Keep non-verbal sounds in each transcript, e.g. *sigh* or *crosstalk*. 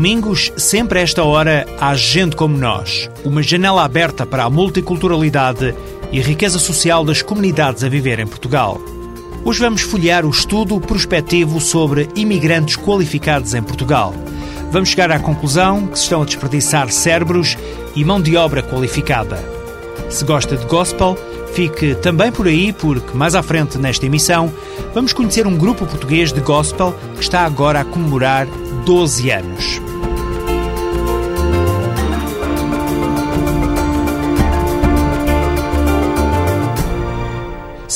Domingos, sempre a esta hora, há gente como nós. Uma janela aberta para a multiculturalidade e a riqueza social das comunidades a viver em Portugal. Hoje vamos folhear o estudo prospectivo sobre imigrantes qualificados em Portugal. Vamos chegar à conclusão que se estão a desperdiçar cérebros e mão de obra qualificada. Se gosta de gospel, fique também por aí, porque mais à frente nesta emissão vamos conhecer um grupo português de gospel que está agora a comemorar 12 anos.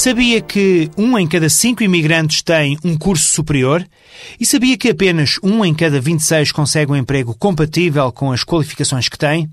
Sabia que um em cada cinco imigrantes tem um curso superior? E sabia que apenas um em cada 26 consegue um emprego compatível com as qualificações que tem?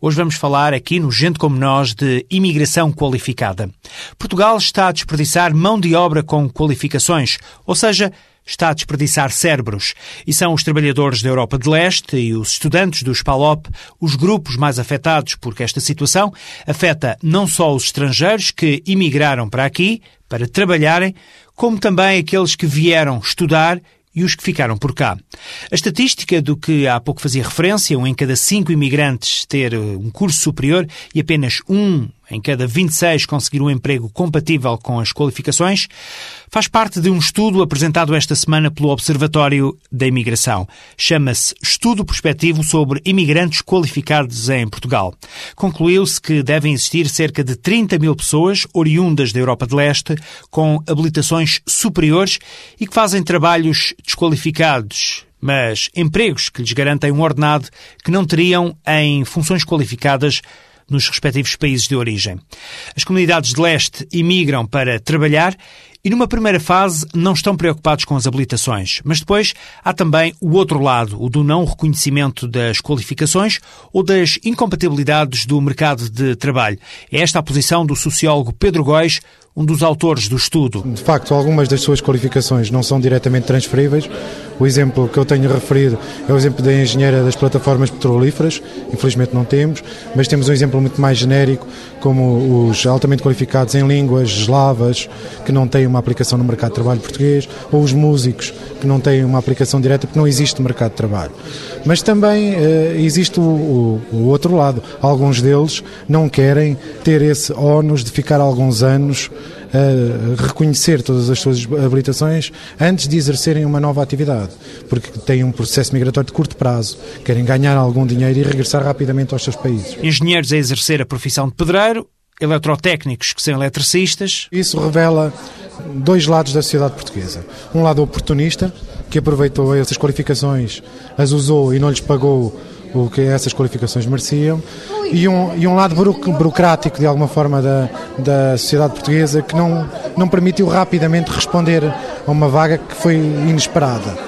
Hoje vamos falar aqui no Gente Como Nós de imigração qualificada. Portugal está a desperdiçar mão de obra com qualificações, ou seja, está a desperdiçar cérebros. E são os trabalhadores da Europa de Leste e os estudantes do SPALOP os grupos mais afetados porque esta situação afeta não só os estrangeiros que imigraram para aqui para trabalharem, como também aqueles que vieram estudar e os que ficaram por cá. A estatística do que há pouco fazia referência, um em cada cinco imigrantes ter um curso superior e apenas um em cada 26 conseguir um emprego compatível com as qualificações, faz parte de um estudo apresentado esta semana pelo Observatório da Imigração. Chama-se Estudo Prospectivo sobre Imigrantes Qualificados em Portugal. Concluiu-se que devem existir cerca de 30 mil pessoas oriundas da Europa de Leste com habilitações superiores e que fazem trabalhos desqualificados, mas empregos que lhes garantem um ordenado que não teriam em funções qualificadas nos respectivos países de origem. As comunidades de leste imigram para trabalhar e, numa primeira fase, não estão preocupados com as habilitações. Mas depois há também o outro lado, o do não reconhecimento das qualificações ou das incompatibilidades do mercado de trabalho. É esta a posição do sociólogo Pedro Góis, um dos autores do estudo. De facto, algumas das suas qualificações não são diretamente transferíveis. O exemplo que eu tenho referido é o exemplo da engenheira das plataformas petrolíferas, infelizmente não temos, mas temos um exemplo muito mais genérico, como os altamente qualificados em línguas eslavas, que não têm uma aplicação no mercado de trabalho português, ou os músicos, que não têm uma aplicação direta porque não existe mercado de trabalho. Mas também uh, existe o, o, o outro lado. Alguns deles não querem ter esse ónus de ficar alguns anos a reconhecer todas as suas habilitações antes de exercerem uma nova atividade, porque têm um processo migratório de curto prazo, querem ganhar algum dinheiro e regressar rapidamente aos seus países. Engenheiros a exercer a profissão de pedreiro, eletrotécnicos que são eletricistas. Isso revela dois lados da sociedade portuguesa. Um lado oportunista, que aproveitou essas qualificações, as usou e não lhes pagou o que essas qualificações mereciam, e um, e um lado burocrático, de alguma forma, da, da sociedade portuguesa que não, não permitiu rapidamente responder a uma vaga que foi inesperada.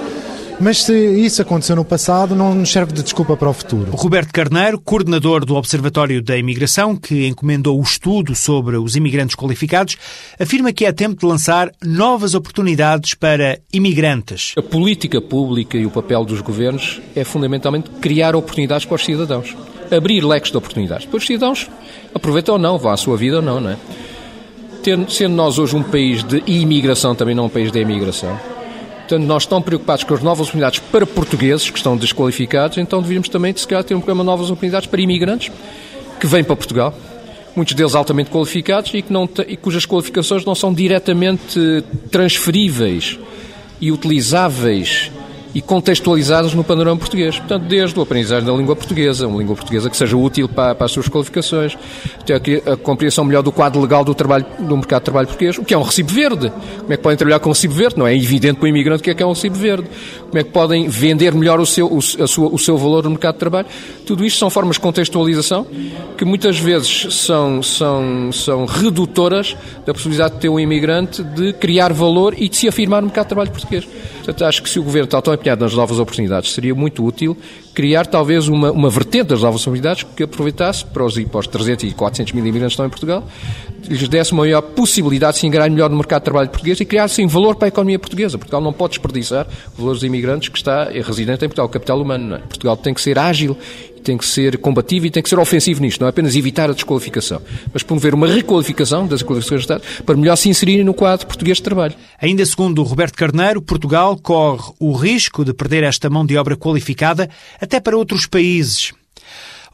Mas se isso aconteceu no passado, não nos serve de desculpa para o futuro. Roberto Carneiro, coordenador do Observatório da Imigração, que encomendou o estudo sobre os imigrantes qualificados, afirma que é tempo de lançar novas oportunidades para imigrantes. A política pública e o papel dos governos é fundamentalmente criar oportunidades para os cidadãos. Abrir leques de oportunidades. Depois os cidadãos aproveitam ou não, vão à sua vida ou não, não é? Sendo nós hoje um país de imigração, também não um país de emigração, Portanto, nós estamos preocupados com as novas oportunidades para portugueses que estão desqualificados, então devíamos também, se calhar, ter um programa de novas oportunidades para imigrantes que vêm para Portugal, muitos deles altamente qualificados e, que não e cujas qualificações não são diretamente transferíveis e utilizáveis e contextualizadas no panorama português. Portanto, desde o aprendizagem da língua portuguesa, uma língua portuguesa que seja útil para, para as suas qualificações, até a, a compreensão melhor do quadro legal do, trabalho, do mercado de trabalho português, o que é um recibo verde. Como é que podem trabalhar com um recibo verde? Não é evidente para o imigrante o que é que é um recibo verde. Como é que podem vender melhor o seu, o, sua, o seu valor no mercado de trabalho? Tudo isto são formas de contextualização que muitas vezes são, são, são redutoras da possibilidade de ter um imigrante de criar valor e de se afirmar no mercado de trabalho português. Portanto, acho que se o Governo, tal empenhado nas novas oportunidades, seria muito útil criar talvez uma, uma vertente das novas oportunidades que aproveitasse para os, para os 300 e 400 mil imigrantes que estão em Portugal, lhes desse maior possibilidade de se ingrar melhor no mercado de trabalho português e criasse valor para a economia portuguesa. Portugal não pode desperdiçar valores imigrantes que está residente em Portugal, o capital humano. É? Portugal tem que ser ágil tem que ser combativo e tem que ser ofensivo nisto, não é apenas evitar a desqualificação, mas promover uma requalificação das qualificações de Estado para melhor se inserirem no quadro português de trabalho. Ainda segundo Roberto Carneiro, Portugal corre o risco de perder esta mão de obra qualificada até para outros países.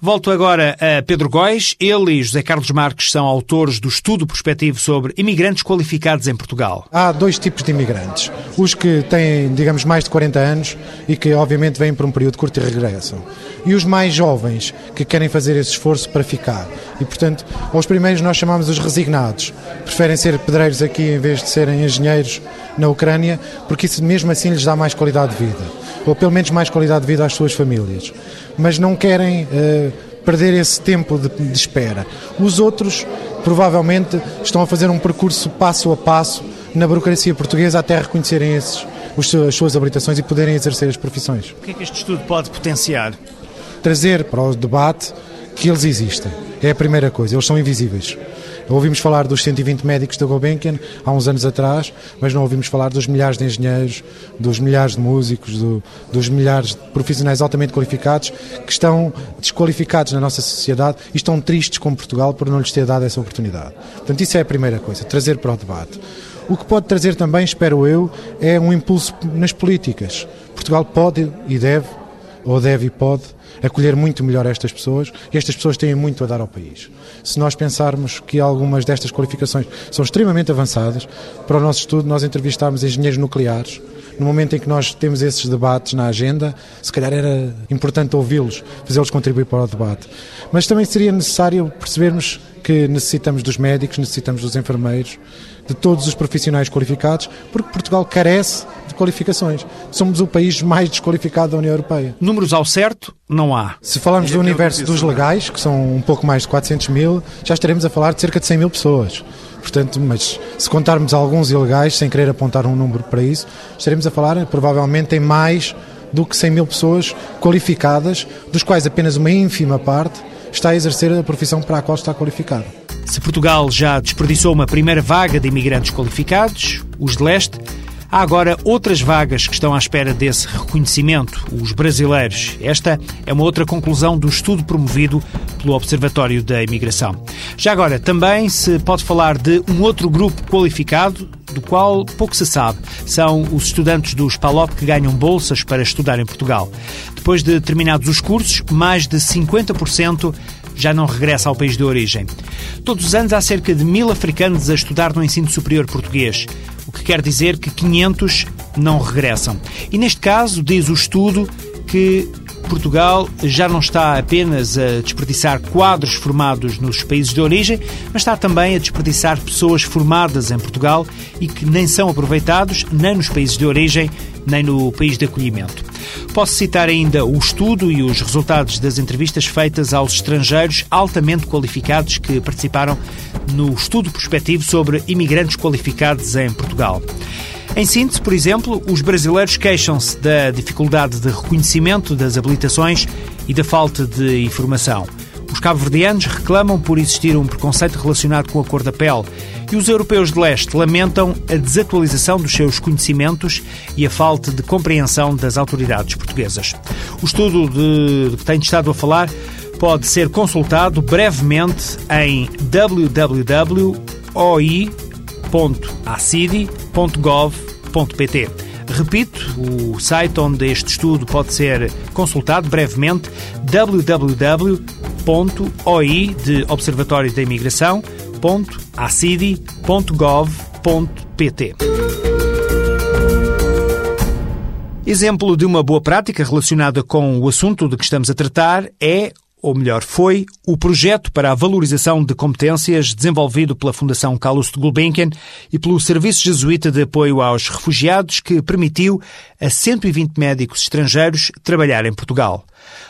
Volto agora a Pedro Góis. Ele e José Carlos Marques são autores do estudo prospectivo sobre imigrantes qualificados em Portugal. Há dois tipos de imigrantes. Os que têm, digamos, mais de 40 anos e que, obviamente, vêm por um período curto e regressam. E os mais jovens, que querem fazer esse esforço para ficar. E, portanto, aos primeiros nós chamamos os resignados. Preferem ser pedreiros aqui em vez de serem engenheiros na Ucrânia, porque isso mesmo assim lhes dá mais qualidade de vida. Ou pelo menos mais qualidade de vida às suas famílias mas não querem uh, perder esse tempo de, de espera. Os outros, provavelmente, estão a fazer um percurso passo a passo na burocracia portuguesa até reconhecerem esses, as suas habilitações e poderem exercer as profissões. O que é que este estudo pode potenciar? Trazer para o debate que eles existem. É a primeira coisa, eles são invisíveis. Ouvimos falar dos 120 médicos da Gulbenkian há uns anos atrás, mas não ouvimos falar dos milhares de engenheiros, dos milhares de músicos, do, dos milhares de profissionais altamente qualificados que estão desqualificados na nossa sociedade e estão tristes com Portugal por não lhes ter dado essa oportunidade. Portanto, isso é a primeira coisa, trazer para o debate. O que pode trazer também, espero eu, é um impulso nas políticas. Portugal pode e deve, ou deve e pode, acolher muito melhor estas pessoas e estas pessoas têm muito a dar ao país. Se nós pensarmos que algumas destas qualificações são extremamente avançadas, para o nosso estudo nós entrevistámos engenheiros nucleares, no momento em que nós temos esses debates na agenda, se calhar era importante ouvi-los, fazê-los contribuir para o debate. Mas também seria necessário percebermos que necessitamos dos médicos, necessitamos dos enfermeiros, de todos os profissionais qualificados, porque Portugal carece de qualificações. Somos o país mais desqualificado da União Europeia. Números ao certo, não há. Se falarmos do universo dos legais, que são um pouco mais de 400 mil, já estaremos a falar de cerca de 100 mil pessoas. Portanto, mas se contarmos alguns ilegais, sem querer apontar um número para isso, estaremos a falar provavelmente em mais do que 100 mil pessoas qualificadas, dos quais apenas uma ínfima parte está a exercer a profissão para a qual está qualificado. Se Portugal já desperdiçou uma primeira vaga de imigrantes qualificados, os de leste, Há agora outras vagas que estão à espera desse reconhecimento, os brasileiros. Esta é uma outra conclusão do estudo promovido pelo Observatório da Imigração. Já agora, também se pode falar de um outro grupo qualificado, do qual pouco se sabe. São os estudantes dos PALOP que ganham bolsas para estudar em Portugal. Depois de terminados os cursos, mais de 50% já não regressa ao país de origem. Todos os anos há cerca de mil africanos a estudar no ensino superior português, o que quer dizer que 500 não regressam. E neste caso, diz o estudo que Portugal já não está apenas a desperdiçar quadros formados nos países de origem, mas está também a desperdiçar pessoas formadas em Portugal e que nem são aproveitados nem nos países de origem nem no país de acolhimento. Posso citar ainda o estudo e os resultados das entrevistas feitas aos estrangeiros altamente qualificados que participaram no estudo prospectivo sobre imigrantes qualificados em Portugal. Em síntese, por exemplo, os brasileiros queixam-se da dificuldade de reconhecimento das habilitações e da falta de informação. Os cabo-verdianos reclamam por existir um preconceito relacionado com a cor da pele e os europeus de leste lamentam a desatualização dos seus conhecimentos e a falta de compreensão das autoridades portuguesas. O estudo de, de que tenho estado a falar pode ser consultado brevemente em Repito, o site onde este estudo pode ser consultado brevemente www.oi de Observatório da Imigração.acidi.gov.pt. Exemplo de uma boa prática relacionada com o assunto de que estamos a tratar é ou melhor, foi o projeto para a valorização de competências desenvolvido pela Fundação Carlos de Gulbenkian e pelo Serviço Jesuíta de Apoio aos Refugiados, que permitiu a 120 médicos estrangeiros trabalhar em Portugal.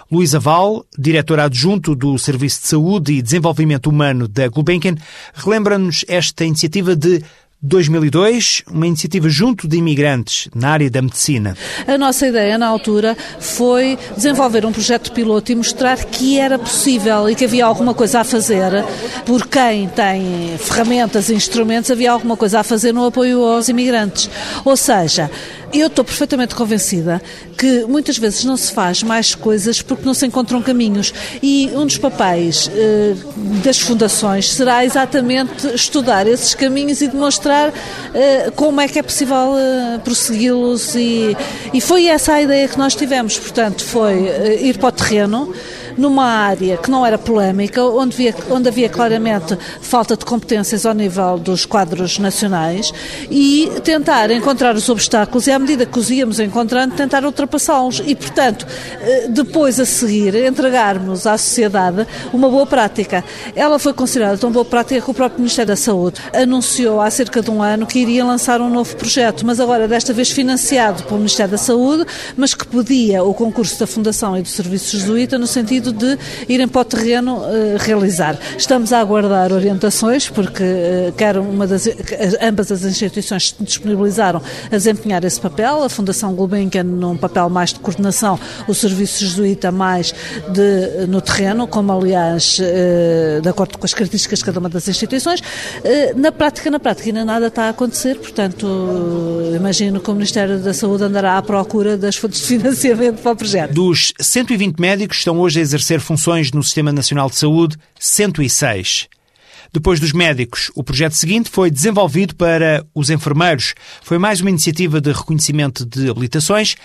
Luís Aval, diretor adjunto do Serviço de Saúde e Desenvolvimento Humano da Gulbenkian, relembra-nos esta iniciativa de 2002, uma iniciativa junto de imigrantes na área da medicina. A nossa ideia na altura foi desenvolver um projeto piloto e mostrar que era possível e que havia alguma coisa a fazer por quem tem ferramentas e instrumentos, havia alguma coisa a fazer no apoio aos imigrantes. Ou seja, eu estou perfeitamente convencida que muitas vezes não se faz mais coisas porque não se encontram caminhos. E um dos papéis eh, das fundações será exatamente estudar esses caminhos e demonstrar eh, como é que é possível eh, prossegui-los. E, e foi essa a ideia que nós tivemos. Portanto, foi eh, ir para o terreno numa área que não era polémica, onde havia, onde havia claramente falta de competências ao nível dos quadros nacionais e tentar encontrar os obstáculos e, à medida que os íamos encontrando, tentar ultrapassá-los. E, portanto, eh, depois a seguir, entregarmos à sociedade uma boa prática. Ela foi considerada tão boa prática que o próprio Ministério da Saúde anunciou há cerca de um ano que iria lançar um novo projeto, mas agora desta vez financiado pelo Ministério da Saúde, mas que pedia o concurso da Fundação e do Serviço Jesuíta no sentido sentido de irem para o terreno uh, realizar. Estamos a aguardar orientações, porque uh, quer uma das, ambas as instituições disponibilizaram a desempenhar esse papel, a Fundação Gulbenkian num papel mais de coordenação, o Serviço Jesuíta mais de, no terreno, como aliás, uh, de acordo com as características de cada uma das instituições. na prática, na prática, ainda nada está a acontecer, portanto, imagino que o Ministério da Saúde andará à procura das fontes de financiamento para o projeto. Dos 120 médicos estão hoje a exercer funções no Sistema Nacional de Saúde, 106. Depois dos médicos, o projeto seguinte foi desenvolvido para os enfermeiros. Foi mais uma iniciativa de reconhecimento de habilitações,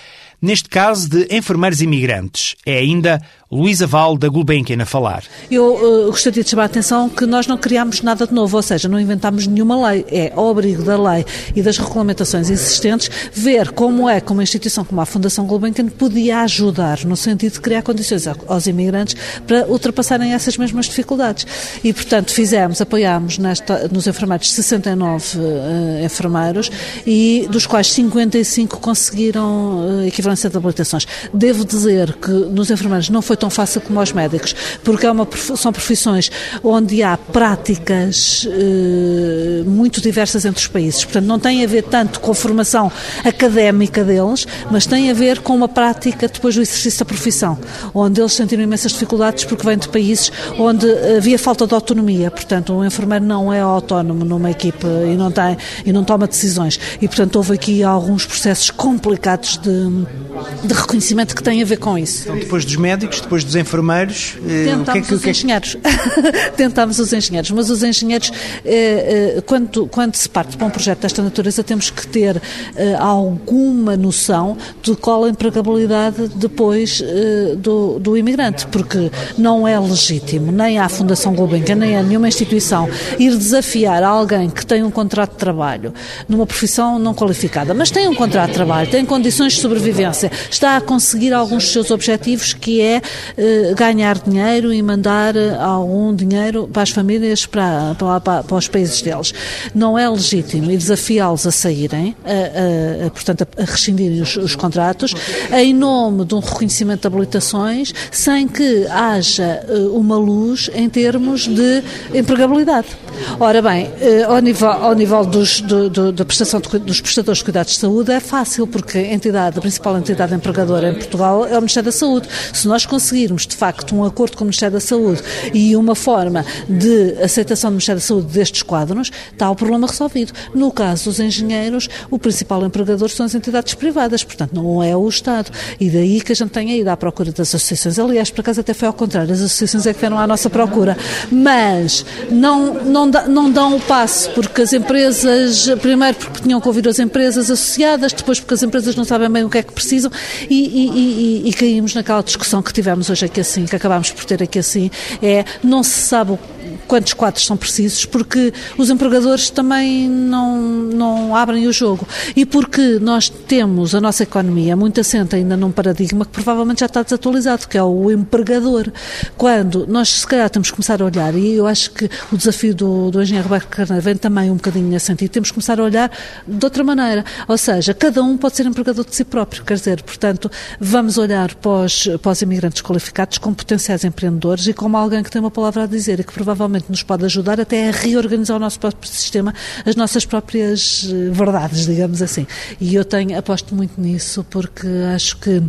neste caso de enfermeiros imigrantes. É ainda Luísa Val, da Gulbenkian, a falar. Eu uh, gostaria de chamar a atenção que nós não criámos nada de novo, ou seja, não inventámos nenhuma lei. É ao abrigo da lei e das regulamentações existentes ver como é que uma instituição como a Fundação Gulbenkian podia ajudar no sentido de criar condições aos imigrantes para ultrapassarem essas mesmas dificuldades. E, portanto, fizemos, apoiámos nesta, nos enfermeiros 69 uh, enfermeiros e dos quais 55 conseguiram uh, equivalência de habilitações. Devo dizer que nos enfermeiros não foi tão fácil como aos médicos, porque é uma, são profissões onde há práticas eh, muito diversas entre os países. Portanto, não tem a ver tanto com a formação académica deles, mas tem a ver com uma prática depois do exercício da profissão, onde eles sentiram imensas dificuldades porque vêm de países onde havia falta de autonomia. Portanto, um enfermeiro não é autónomo numa equipe e não, tem, e não toma decisões. E, portanto, houve aqui alguns processos complicados de, de reconhecimento que têm a ver com isso. Então, depois dos médicos, depois dos enfermeiros, tentámos eh, o que é que, os que... engenheiros. *laughs* tentámos os engenheiros, mas os engenheiros, eh, eh, quando, quando se parte para um projeto desta natureza, temos que ter alguma noção de qual a empregabilidade depois do, do imigrante, porque não é legítimo, nem à Fundação Gulbenkian, nem a nenhuma instituição, ir desafiar alguém que tem um contrato de trabalho numa profissão não qualificada, mas tem um contrato de trabalho, tem condições de sobrevivência, está a conseguir alguns dos seus objetivos, que é ganhar dinheiro e mandar eh, algum dinheiro para as famílias, para, para, para, os países deles. Não é legítimo e desafiá-los a saírem, a, a, a, portanto, a rescindirem os, os, contratos, em nome de um reconhecimento de habilitações, sem que haja eh, uma luz em termos de empregabilidade. Ora bem, ao nível, ao nível dos, do, do, da prestação de, dos prestadores de cuidados de saúde é fácil, porque a entidade, a principal entidade empregadora em Portugal é o Ministério da Saúde. Se nós conseguirmos, de facto, um acordo com o Ministério da Saúde e uma forma de aceitação do Ministério da Saúde destes quadros, está o problema resolvido. No caso dos engenheiros, o principal empregador são as entidades privadas, portanto, não é o Estado. E daí que a gente tenha ido à procura das associações. Aliás, por acaso até foi ao contrário, as associações é que vieram à nossa procura. Mas não, não, não dão o passo, porque as empresas, primeiro porque tinham que ouvir as empresas associadas, depois porque as empresas não sabem bem o que é que precisam e, e, e, e caímos naquela discussão que tivemos hoje aqui assim, que acabámos por ter aqui assim, é não se sabe quantos quadros são precisos, porque os empregadores também não, não abrem o jogo. E porque nós temos a nossa economia muito assente ainda num paradigma que provavelmente já está desatualizado, que é o empregador. Quando nós, se calhar, temos que começar a olhar, e eu acho que o desafio do, do engenheiro Roberto Carneiro vem também um bocadinho nesse sentido, temos que começar a olhar de outra maneira. Ou seja, cada um pode ser empregador de si próprio, quer dizer, portanto, vamos olhar para os, para os imigrantes qualificados como potenciais empreendedores e como alguém que tem uma palavra a dizer e que provavelmente eventualmente nos pode ajudar até a reorganizar o nosso próprio sistema, as nossas próprias eh, verdades, digamos assim. E eu tenho, aposto muito nisso, porque acho que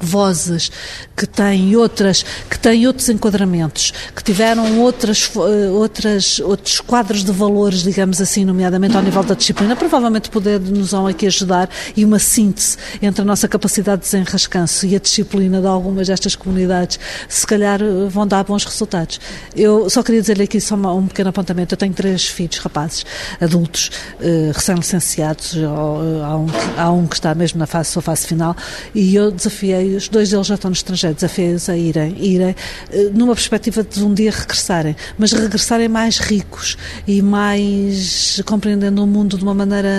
vozes que têm outras, que têm outros enquadramentos, que tiveram outras, eh, outras, outros quadros de valores, digamos assim, nomeadamente ao nível da disciplina, provavelmente poder nos vão aqui ajudar e uma síntese entre a nossa capacidade de desenrascanço e a disciplina de algumas destas comunidades, se calhar eh, vão dar bons resultados. Eu só queria dizer-lhe aqui só um pequeno apontamento. Eu tenho três filhos, rapazes, adultos, eh, recém-licenciados, há, um, há um que está mesmo na fase, sua fase final, e eu desafiei-os, dois deles já estão no estrangeiro, desafiei-os a irem, irem eh, numa perspectiva de um dia regressarem, mas regressarem mais ricos e mais compreendendo o mundo de uma maneira,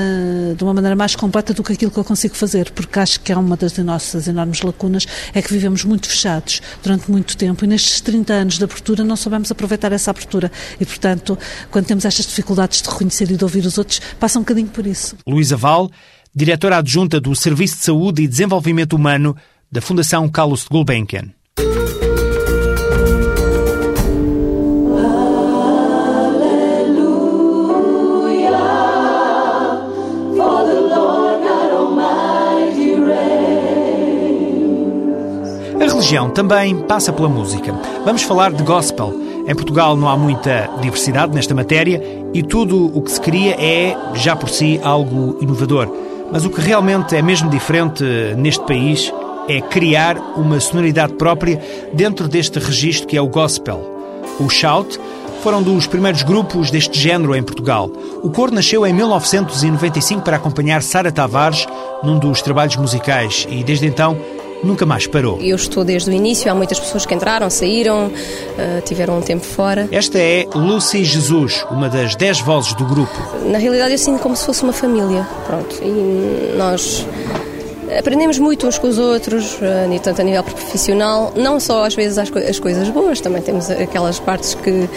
de uma maneira mais completa do que aquilo que eu consigo fazer, porque acho que é uma das nossas enormes lacunas, é que vivemos muito fechados durante muito tempo e nestes 30 anos de abertura não soubemos aproveitar essa abertura e, portanto, quando temos estas dificuldades de reconhecer e de ouvir os outros, passa um bocadinho por isso. Luísa Val, diretora adjunta do Serviço de Saúde e Desenvolvimento Humano da Fundação Carlos Gulbenkian. A religião também passa pela música. Vamos falar de gospel. Em Portugal não há muita diversidade nesta matéria e tudo o que se cria é, já por si, algo inovador. Mas o que realmente é mesmo diferente neste país é criar uma sonoridade própria dentro deste registro que é o gospel. O Shout foram dos primeiros grupos deste género em Portugal. O coro nasceu em 1995 para acompanhar Sara Tavares num dos trabalhos musicais e desde então nunca mais parou. Eu estou desde o início, há muitas pessoas que entraram, saíram, uh, tiveram um tempo fora. Esta é Lucy Jesus, uma das dez vozes do grupo. Na realidade eu sinto como se fosse uma família, pronto, e nós aprendemos muito uns com os outros, uh, tanto a nível profissional, não só às vezes as, as coisas boas, também temos aquelas partes que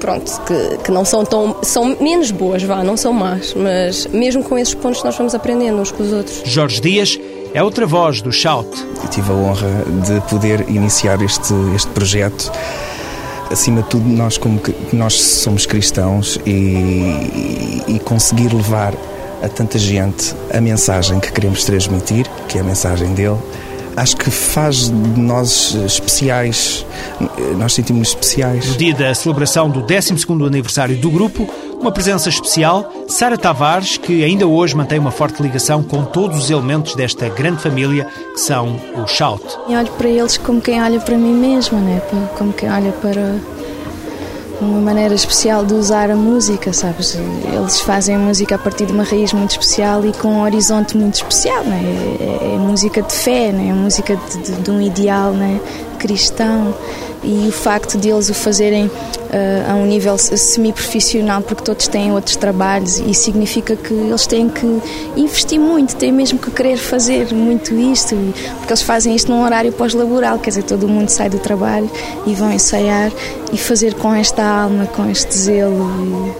pronto, que, que, não são tão. são menos boas, vá, não são más, mas mesmo com esses pontos nós vamos aprendendo uns com os outros. Jorge Dias é outra voz do Shout. Eu tive a honra de poder iniciar este, este projeto. Acima de tudo, nós, como que, nós somos cristãos e, e, e conseguir levar a tanta gente a mensagem que queremos transmitir, que é a mensagem dele, acho que faz de nós especiais, nós sentimos especiais. No dia da celebração do 12º aniversário do grupo, uma presença especial, Sara Tavares, que ainda hoje mantém uma forte ligação com todos os elementos desta grande família que são o Shout. Eu olho para eles como quem olha para mim mesma, né? como quem olha para uma maneira especial de usar a música, sabes? Eles fazem a música a partir de uma raiz muito especial e com um horizonte muito especial, né? é, é música de fé, né? é música de, de, de um ideal né? Cristão e o facto de eles o fazerem uh, a um nível semi-profissional, porque todos têm outros trabalhos, e significa que eles têm que investir muito, têm mesmo que querer fazer muito isto, porque eles fazem isto num horário pós-laboral, quer dizer, todo mundo sai do trabalho e vão ensaiar e fazer com esta alma, com este zelo.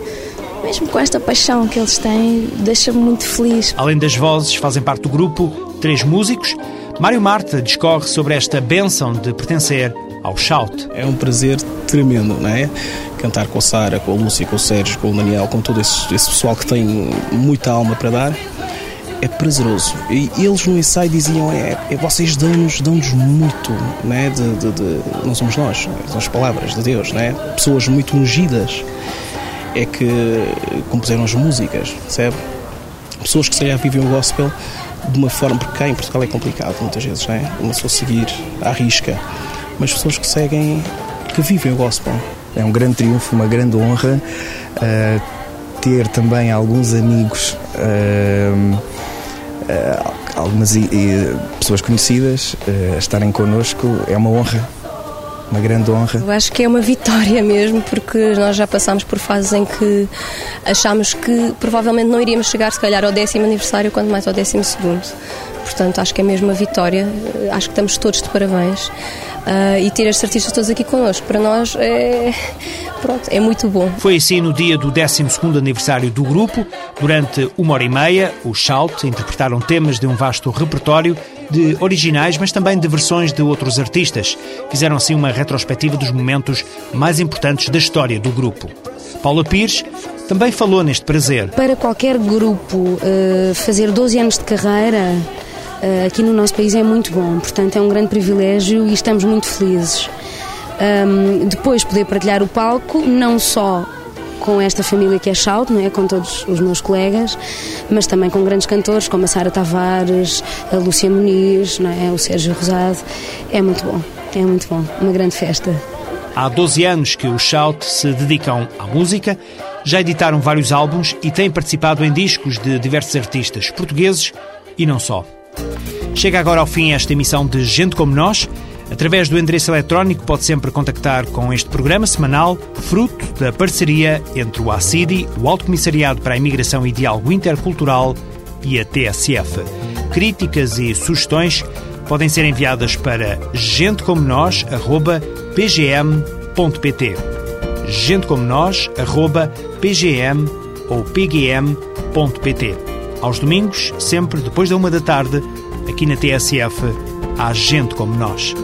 E mesmo com esta paixão que eles têm, deixa-me muito feliz. Além das vozes, fazem parte do grupo três músicos. Mário Marta discorre sobre esta bênção de pertencer ao Shout. É um prazer tremendo, não é? Cantar com a Sara, com a Lúcia, com o Sérgio, com o Daniel, com todo esse, esse pessoal que tem muita alma para dar. É prazeroso. E eles no ensaio diziam: é, é vocês dão-nos dão muito, né? De, de, de, não somos nós, são as palavras de Deus, né? Pessoas muito ungidas é que compuseram as músicas, percebe? Pessoas que se calhar vivem o gospel de uma forma, porque cá em Portugal é complicado muitas vezes, né? Uma pessoa seguir à risca mas pessoas que seguem, que vivem o gospel. É um grande triunfo, uma grande honra uh, ter também alguns amigos, uh, uh, algumas pessoas conhecidas estarem connosco. É uma honra uma grande honra. Eu acho que é uma vitória mesmo, porque nós já passámos por fases em que achámos que provavelmente não iríamos chegar, se calhar, ao décimo aniversário, quanto mais ao décimo segundo. Portanto, acho que é mesmo uma vitória. Acho que estamos todos de parabéns. Uh, e ter estes artistas todos aqui connosco, para nós é, pronto, é muito bom. Foi assim no dia do 12º aniversário do grupo. Durante uma hora e meia, os Shout interpretaram temas de um vasto repertório de originais, mas também de versões de outros artistas. Fizeram assim uma retrospectiva dos momentos mais importantes da história do grupo. Paula Pires também falou neste prazer. Para qualquer grupo eh, fazer 12 anos de carreira eh, aqui no nosso país é muito bom, portanto é um grande privilégio e estamos muito felizes. Um, depois poder partilhar o palco, não só com esta família que é Shout, não é? com todos os meus colegas, mas também com grandes cantores como a Sara Tavares, a Lúcia Muniz, não é? o Sérgio Rosado. É muito bom, é muito bom, uma grande festa. Há 12 anos que os Shout se dedicam à música, já editaram vários álbuns e têm participado em discos de diversos artistas portugueses e não só. Chega agora ao fim esta emissão de Gente Como Nós. Através do endereço eletrónico pode sempre contactar com este programa semanal, fruto da parceria entre o ACIDI, o Alto Comissariado para a Imigração e Diálogo Intercultural, e a TSF. Críticas e sugestões podem ser enviadas para gentecomonos.pgm.pt gentecomonos.pgm ou pgm.pt Aos domingos, sempre depois da uma da tarde, aqui na TSF, há gente como nós.